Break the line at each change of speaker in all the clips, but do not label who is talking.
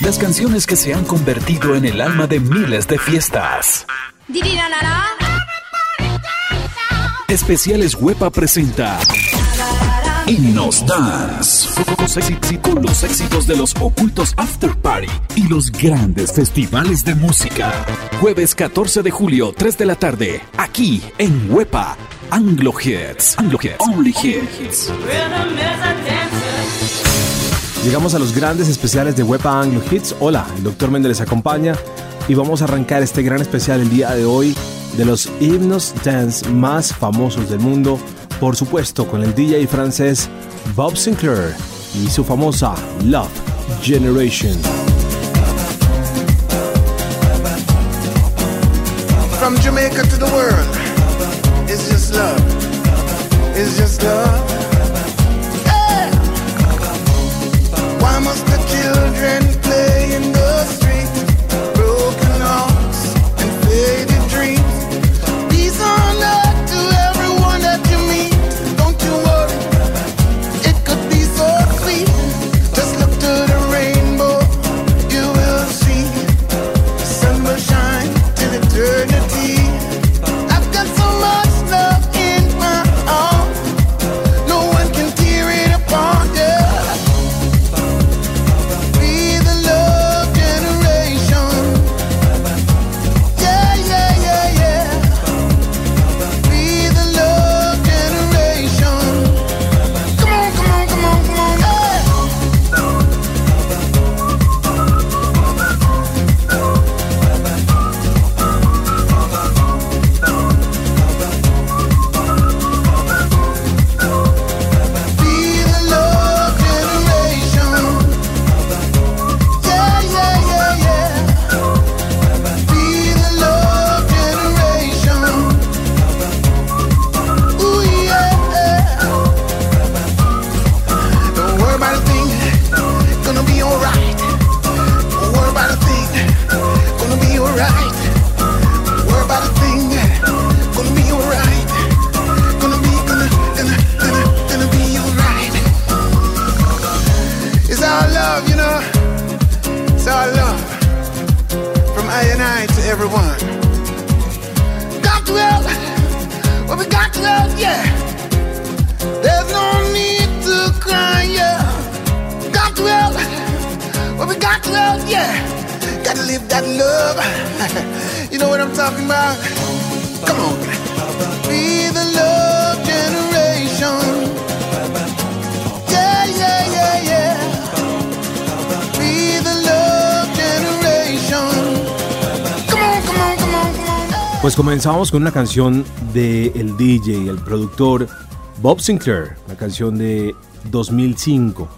Las canciones que se han convertido en el alma de miles de fiestas. Especiales Huepa presenta Himnos Dance. Con los éxitos de los ocultos After Party y los grandes festivales de música. Jueves 14 de julio, 3 de la tarde, aquí en Huepa. Anglo Hits. Anglo Hits. Only Hits.
Llegamos a los grandes especiales de Wepa Anglo Hits. Hola, el Dr. Méndez les acompaña y vamos a arrancar este gran especial el día de hoy de los himnos dance más famosos del mundo, por supuesto con el DJ francés Bob Sinclair y su famosa Love Generation.
From Jamaica to the world, it's just love. It's just love.
Con una canción de el DJ el productor Bob Sinclair, la canción de 2005.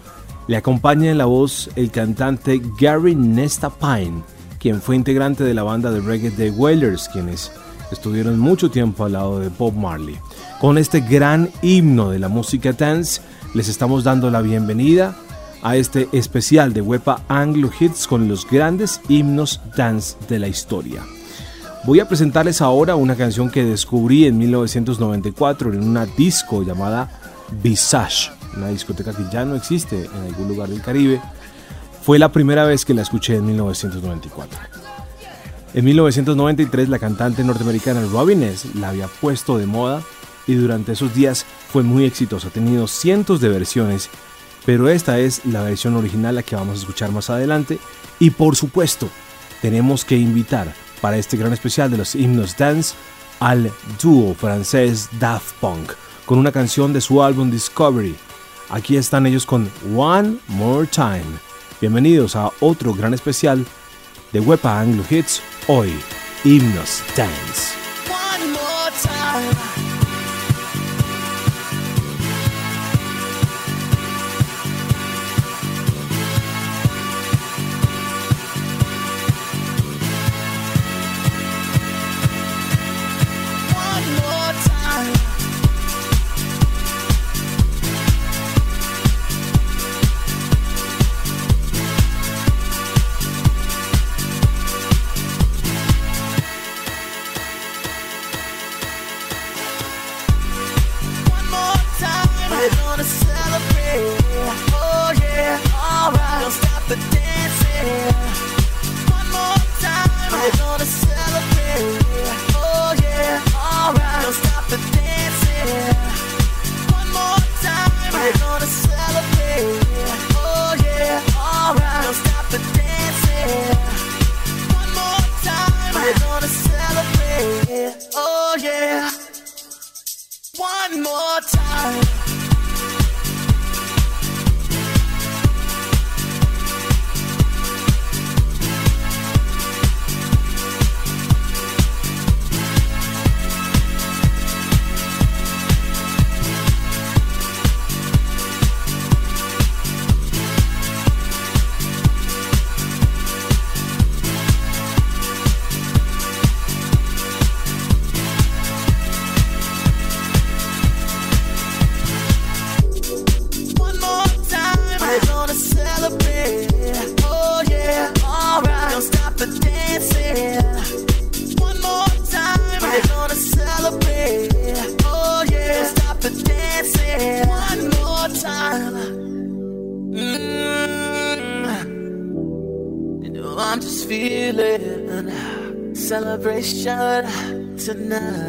Le acompaña en la voz el cantante Gary Nesta Pine, quien fue integrante de la banda de reggae The Wailers, quienes estuvieron mucho tiempo al lado de Bob Marley. Con este gran himno de la música dance, les estamos dando la bienvenida a este especial de Wepa Anglo Hits con los grandes himnos dance de la historia. Voy a presentarles ahora una canción que descubrí en 1994 en una disco llamada Visage, una discoteca que ya no existe en algún lugar del Caribe. Fue la primera vez que la escuché en 1994. En 1993 la cantante norteamericana Robin la había puesto de moda y durante esos días fue muy exitosa. Ha tenido cientos de versiones, pero esta es la versión original la que vamos a escuchar más adelante. Y por supuesto, tenemos que invitar para este gran especial de los himnos dance al dúo francés Daft Punk con una canción de su álbum Discovery. Aquí están ellos con One More Time. Bienvenidos a otro gran especial de Wepa Anglo Hits, hoy Himnos Dance.
One more time. one more time.
Celebration tonight.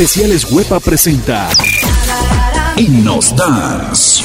Especiales Huepa presenta Himnos Dance.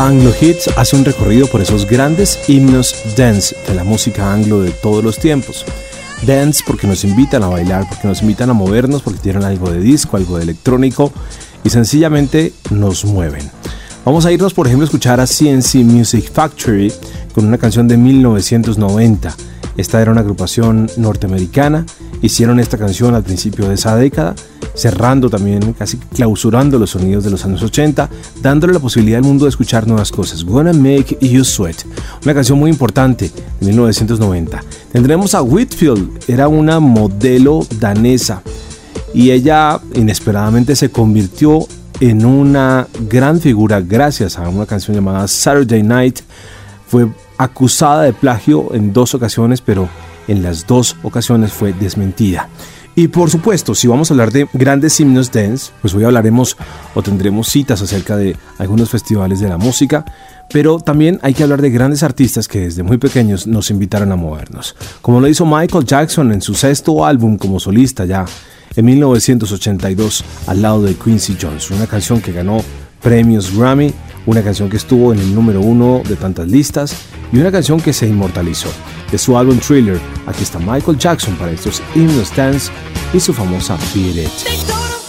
Anglo Hits hace un recorrido por esos grandes himnos dance de la música anglo de todos los tiempos. Dance porque nos invitan a bailar, porque nos invitan a movernos, porque tienen algo de disco, algo de electrónico y sencillamente nos mueven. Vamos a irnos, por ejemplo, a escuchar a CNC Music Factory con una canción de 1990. Esta era una agrupación norteamericana, hicieron esta canción al principio de esa década cerrando también, casi clausurando los sonidos de los años 80, dándole la posibilidad al mundo de escuchar nuevas cosas. Gonna Make You Sweat, una canción muy importante de 1990. Tendremos a Whitfield, era una modelo danesa y ella inesperadamente se convirtió en una gran figura gracias a una canción llamada Saturday Night. Fue acusada de plagio en dos ocasiones, pero en las dos ocasiones fue desmentida. Y por supuesto, si vamos a hablar de grandes himnos dance, pues hoy hablaremos o tendremos citas acerca de algunos festivales de la música, pero también hay que hablar de grandes artistas que desde muy pequeños nos invitaron a movernos, como lo hizo Michael Jackson en su sexto álbum como solista ya en 1982 al lado de Quincy Jones, una canción que ganó premios Grammy, una canción que estuvo en el número uno de tantas listas y una canción que se inmortalizó. De su álbum Thriller, aquí está Michael Jackson para estos himnos dance y su famosa Beat It.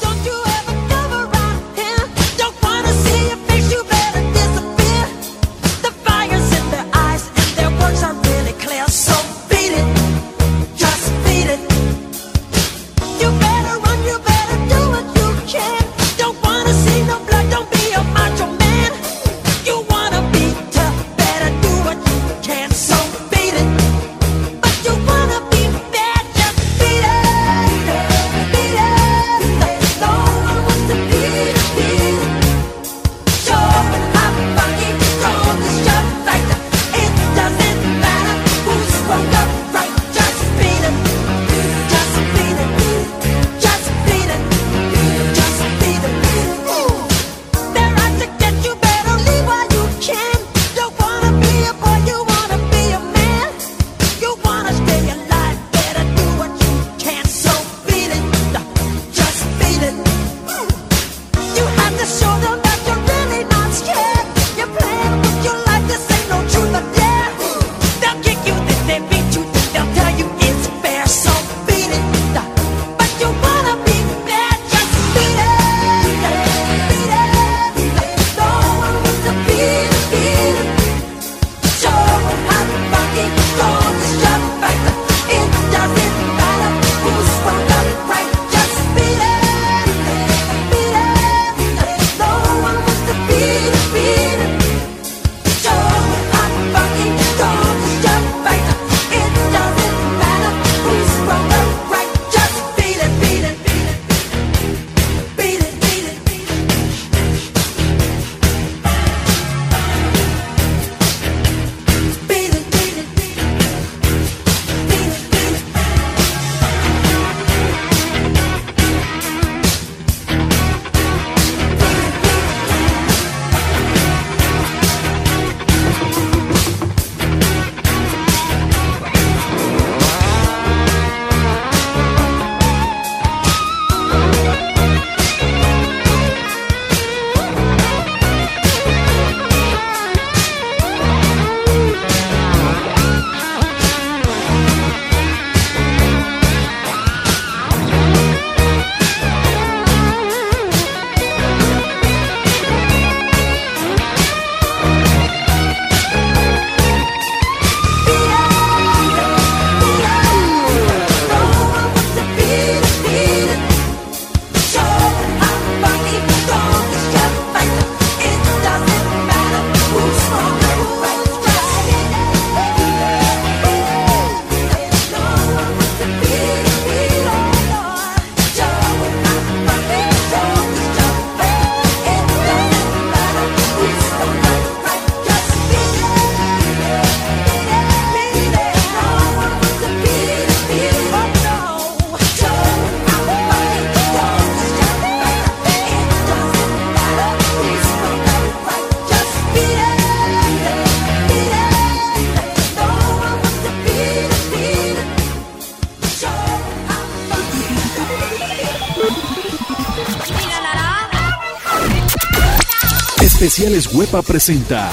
Especiales Huepa presenta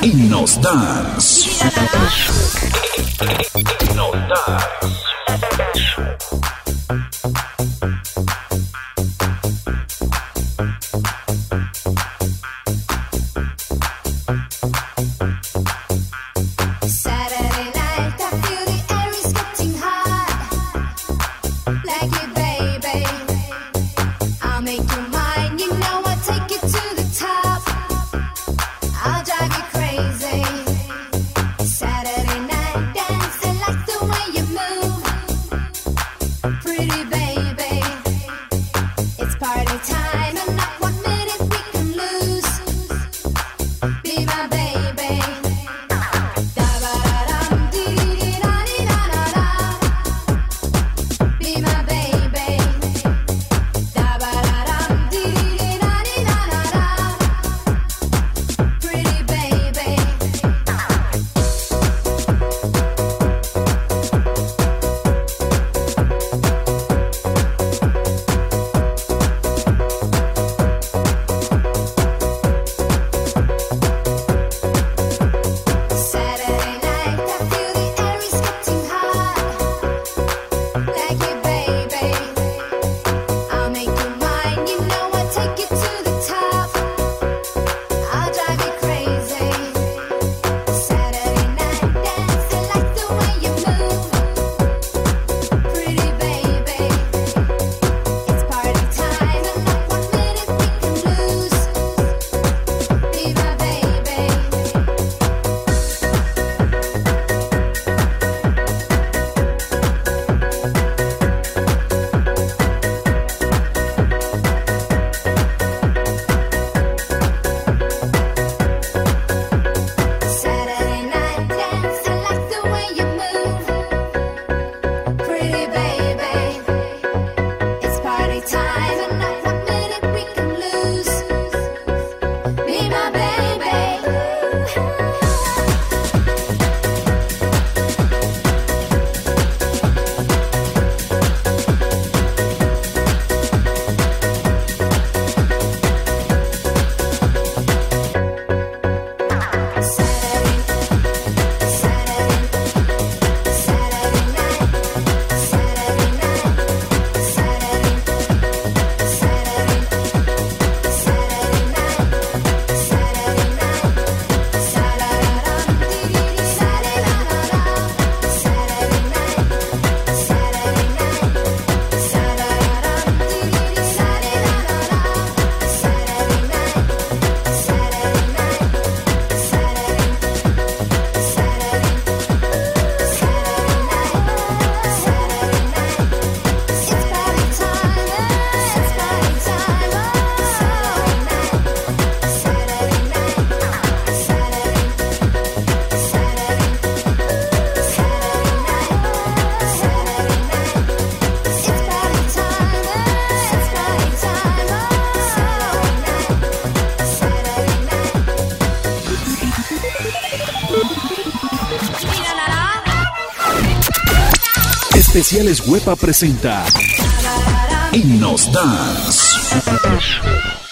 Himnos Dance. Himnos Dance. Especiales Huepa presenta Himnos Dance.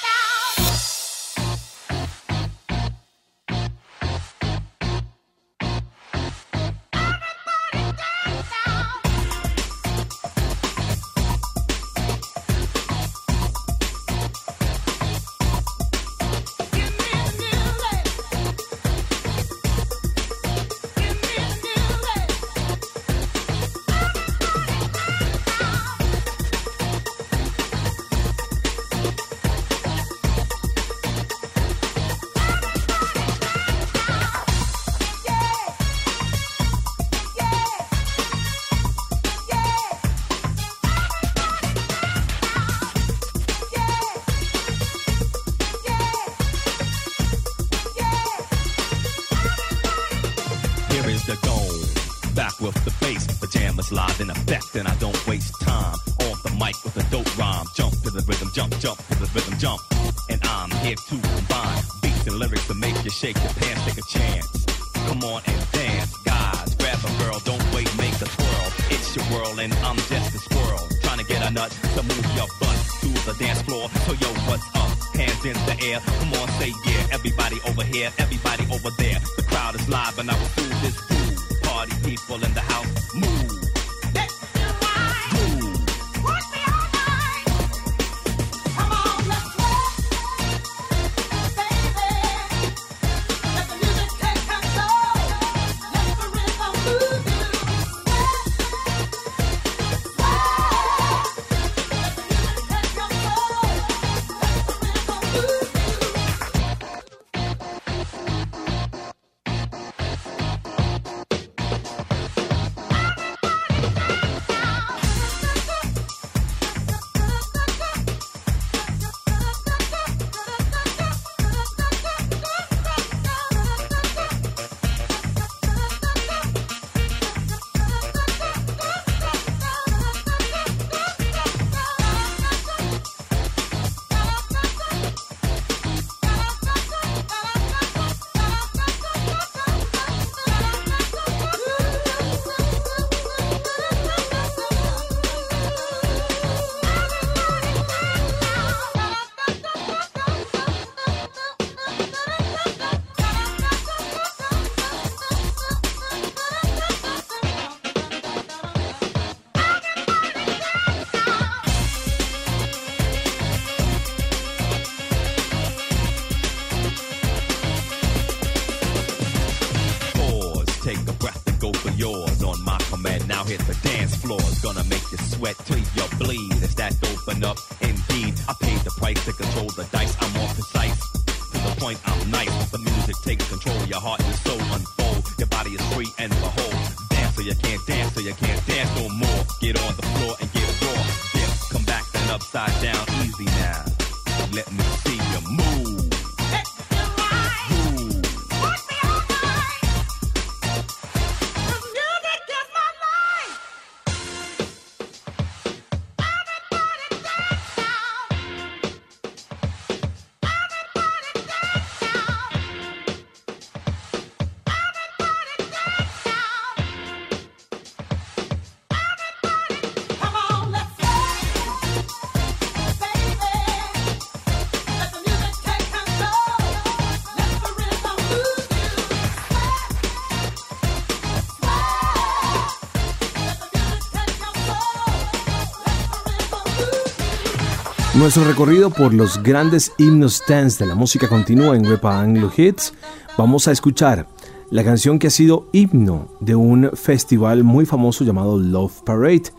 Nuestro recorrido por los grandes himnos dance de la música continúa en Wepa Anglo Hits. Vamos a escuchar la canción que ha sido himno de un festival muy famoso llamado Love Parade,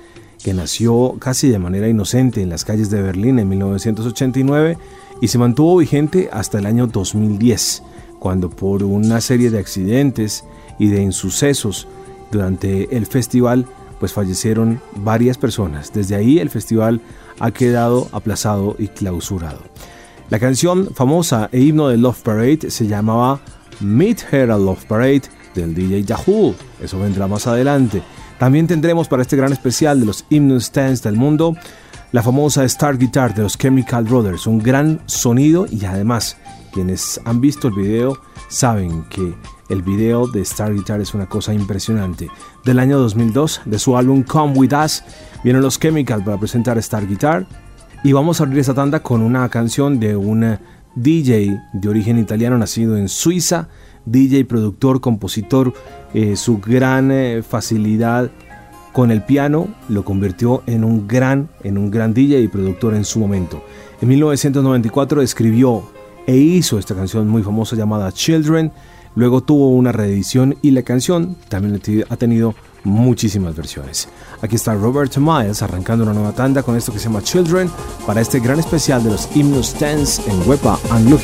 que nació casi de manera inocente en las calles de Berlín en 1989 y se mantuvo vigente hasta el año 2010, cuando por una serie de accidentes y de insucesos durante el festival, pues fallecieron varias personas. Desde ahí el festival ha quedado aplazado y clausurado. La canción famosa e himno de Love Parade se llamaba Meet Her a Love Parade del DJ Yahoo. Eso vendrá más adelante. También tendremos para este gran especial de los himnos stands del mundo la famosa Star Guitar de los Chemical Brothers, un gran sonido y además quienes han visto el video saben que el video de Star Guitar es una cosa impresionante. Del año 2002, de su álbum Come With Us, vienen los Chemicals para presentar Star Guitar. Y vamos a abrir esta tanda con una canción de un DJ de origen italiano nacido en Suiza, DJ, productor, compositor. Eh, su gran eh, facilidad con el piano lo convirtió en un gran, en un gran DJ y productor en su momento. En 1994 escribió e hizo esta canción muy famosa llamada Children Luego tuvo una reedición y la canción también ha tenido muchísimas versiones. Aquí está Robert Miles arrancando una nueva tanda con esto que se llama Children para este gran especial de los himnos dance en Wepa and Look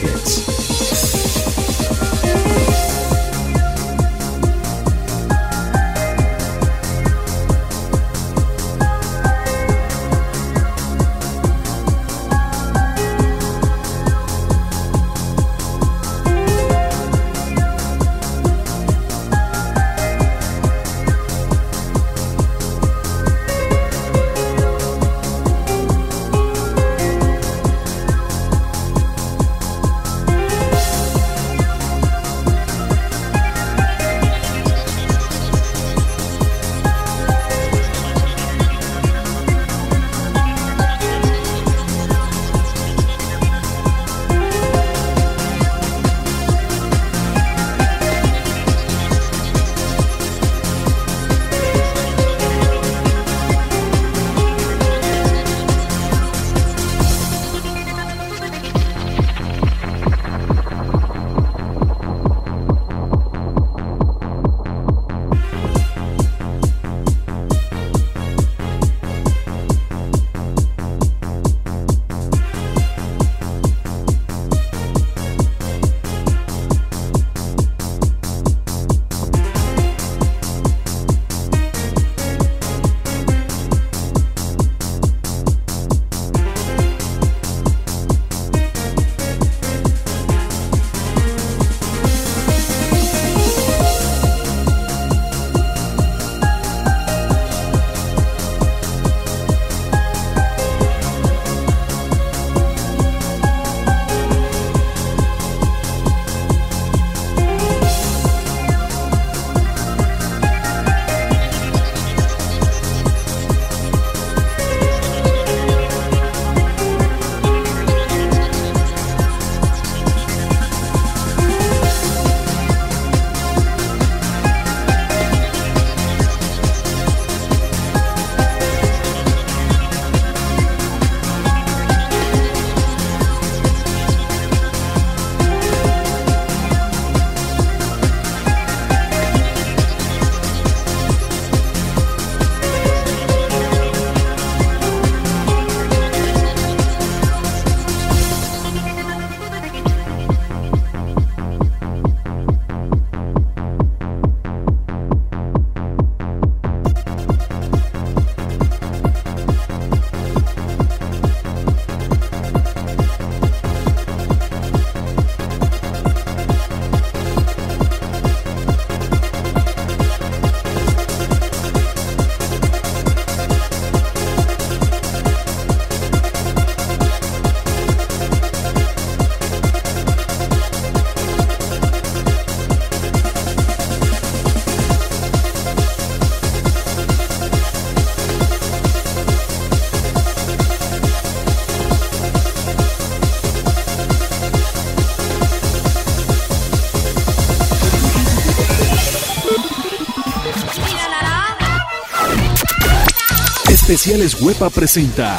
Especiales Huepa presenta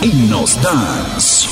Himnos Dance.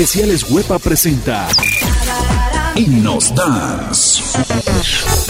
Especiales Huepa presenta Himnos Dance.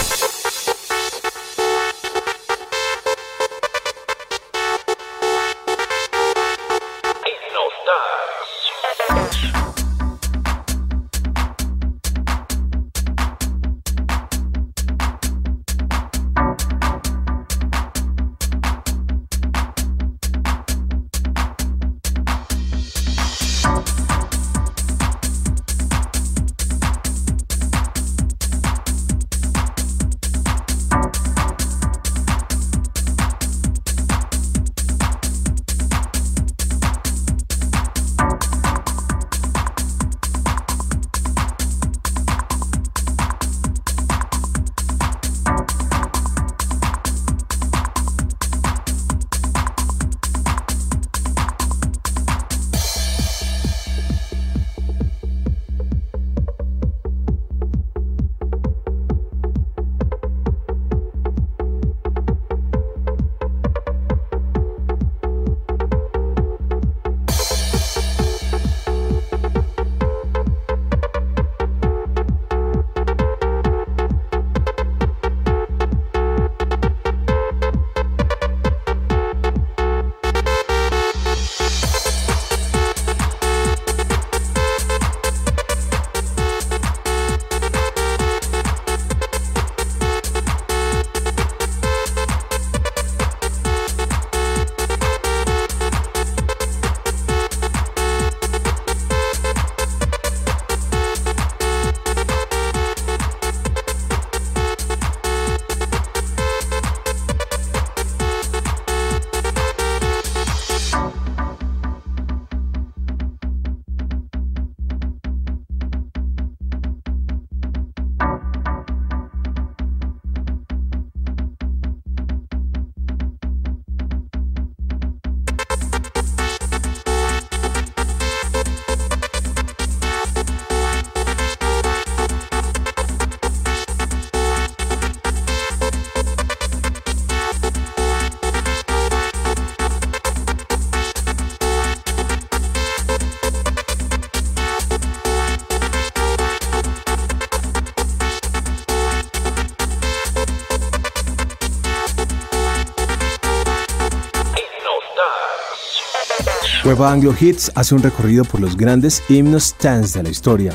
Weba Anglo Hits hace un recorrido por los grandes himnos dance de la historia.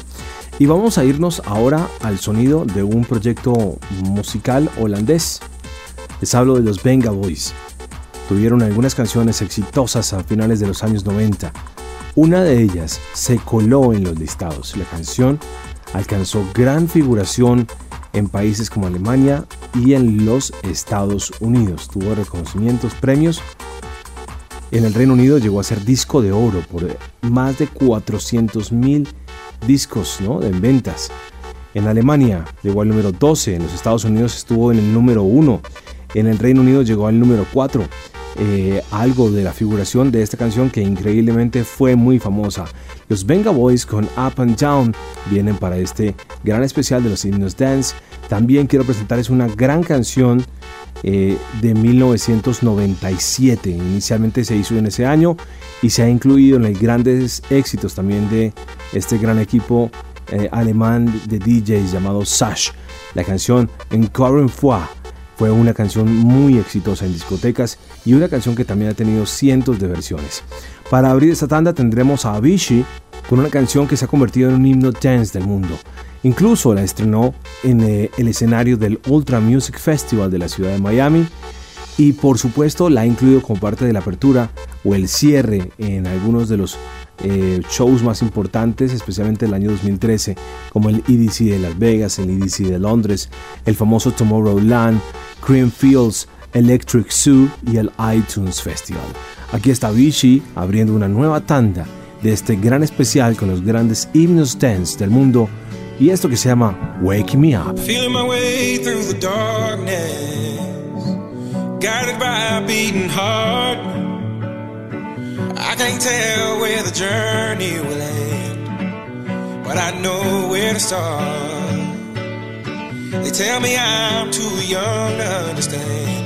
Y vamos a irnos ahora al sonido de un proyecto musical holandés. Les hablo de los Venga Boys. Tuvieron algunas canciones exitosas a finales de los años 90. Una de ellas se coló en los listados. La canción alcanzó gran figuración en países como Alemania y en los Estados Unidos. Tuvo reconocimientos, premios en el Reino Unido llegó a ser disco de oro por más de 400 mil discos ¿no? en ventas. En Alemania llegó al número 12, en los Estados Unidos estuvo en el número 1, en el Reino Unido llegó al número 4. Eh, algo de la figuración de esta canción que increíblemente fue muy famosa. Los Venga Boys con Up and Down vienen para este gran especial de los himnos dance. También quiero presentarles una gran canción eh, de 1997. Inicialmente se hizo en ese año y se ha incluido en los grandes éxitos también de este gran equipo eh, alemán de DJs llamado Sash. La canción Encore fois fue una canción muy exitosa en discotecas y una canción que también ha tenido cientos de versiones. Para abrir esta tanda tendremos a Avicii con una canción que se ha convertido en un himno dance del mundo. Incluso la estrenó en eh, el escenario del Ultra Music Festival de la ciudad de Miami y por supuesto la ha incluido como parte de la apertura o el cierre en algunos de los eh, shows más importantes, especialmente el año 2013, como el EDC de Las Vegas, el EDC de Londres, el famoso Tomorrowland, Creamfields, Electric Zoo y el iTunes Festival. Aquí está Vichy abriendo una nueva tanda de este gran especial con los grandes himnos dance del mundo y esto que se llama Wake Me Up.
Feeling my way through the darkness, guided by a beating heart. I can't tell where the journey will end, but I know where to start. They tell me I'm too young to understand.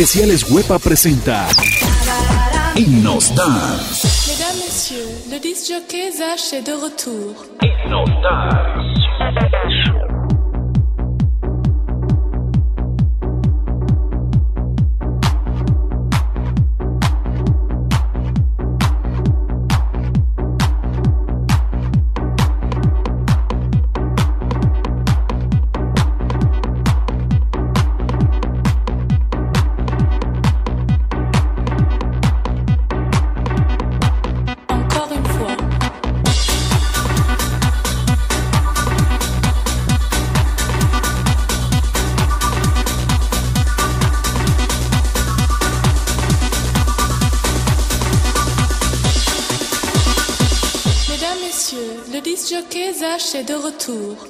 Especiales Huepa presenta Himnos
Mesdames, Messieurs, le disc jockey Zach est de retour. Himnos retour.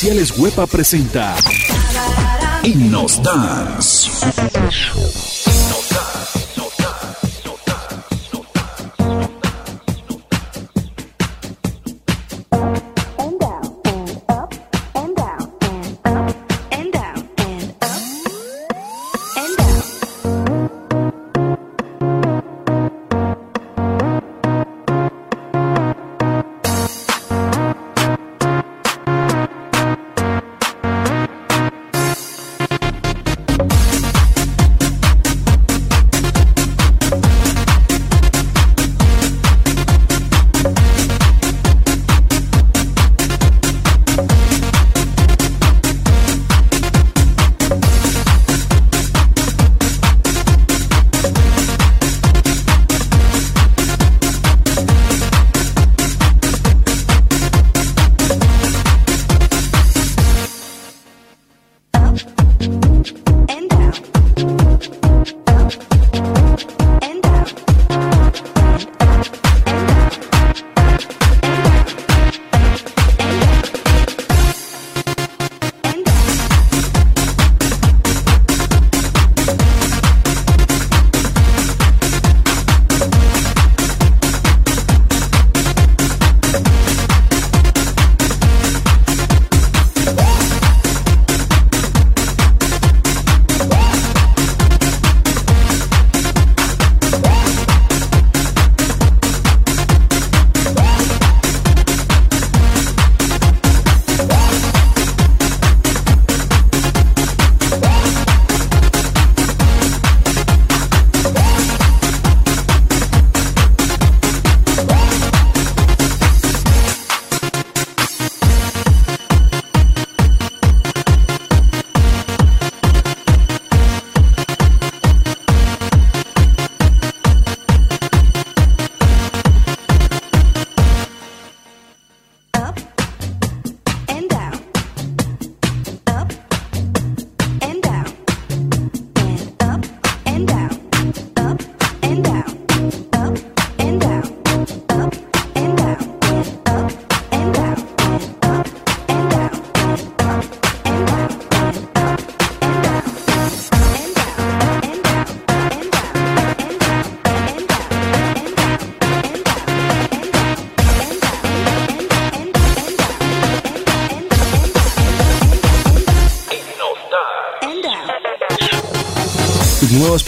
Comerciales Huepa presenta Himnos Dance.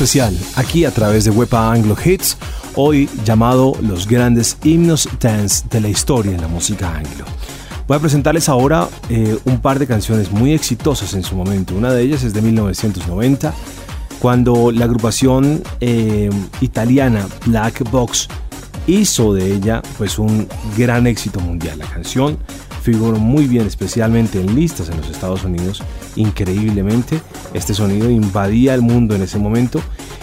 Especial aquí a través de Wepa Anglo Hits, hoy llamado Los grandes himnos dance de la historia en la música anglo. Voy a presentarles ahora eh, un par de canciones muy exitosas en su momento. Una de ellas es de 1990, cuando la agrupación eh, italiana Black Box hizo de ella pues un gran éxito mundial. La canción figuró muy bien, especialmente en listas en los Estados Unidos. Increíblemente, este sonido invadía el mundo en ese momento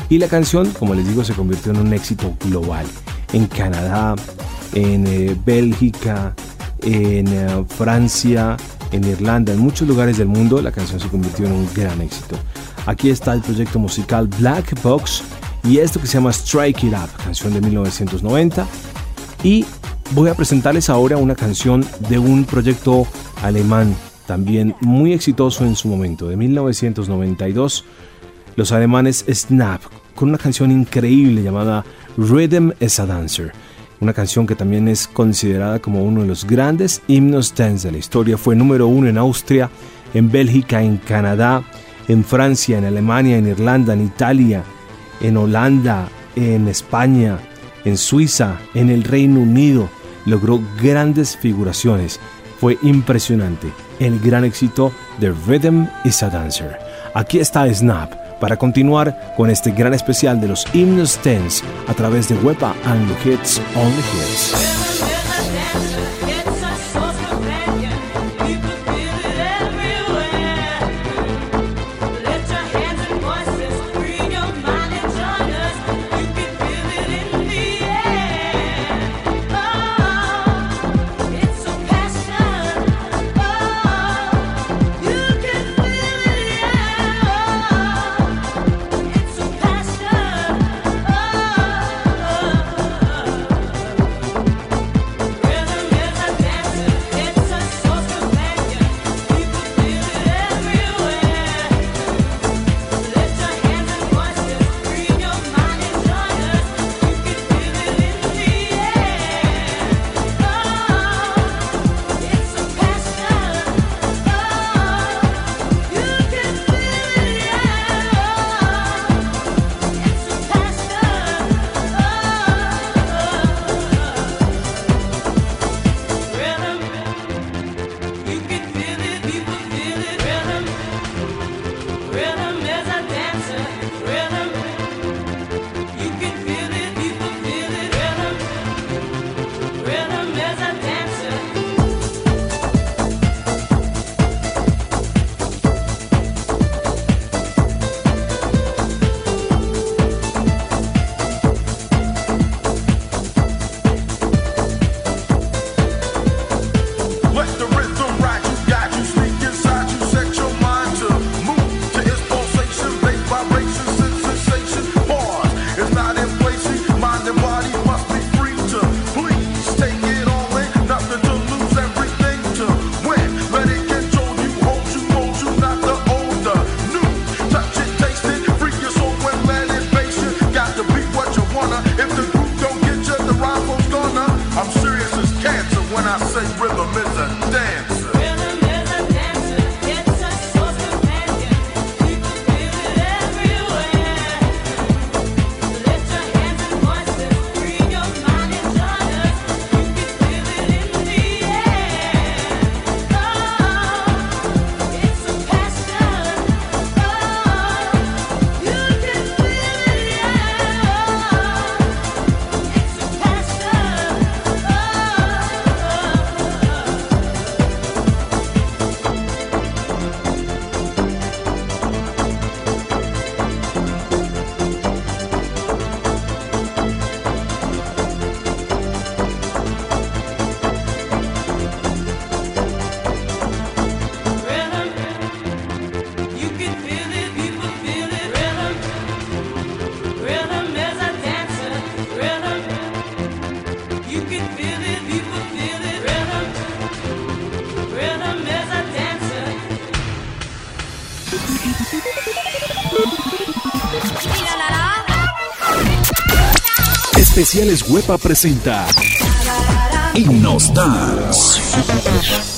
y la canción, como les digo, se convirtió en un éxito global. En Canadá, en eh, Bélgica, en eh, Francia, en Irlanda, en muchos lugares del mundo, la canción se convirtió en un gran éxito. Aquí está el proyecto musical Black Box y esto que se llama Strike It Up, canción de 1990. Y voy a presentarles ahora una canción de un proyecto alemán, también muy exitoso en su momento, de 1992. Los alemanes Snap, con una canción increíble llamada Rhythm is a Dancer. Una canción que también es considerada como uno de los grandes himnos dance de la historia. Fue número uno en Austria, en Bélgica, en Canadá, en Francia, en Alemania, en Irlanda, en Italia, en Holanda, en España, en Suiza, en el Reino Unido. Logró grandes figuraciones. Fue impresionante el gran éxito de Rhythm is a Dancer. Aquí está Snap para continuar con este gran especial de los himnos dance a través de Wepa and the Hits on the Hits.
Especiales Huepa presenta Himnos Dance.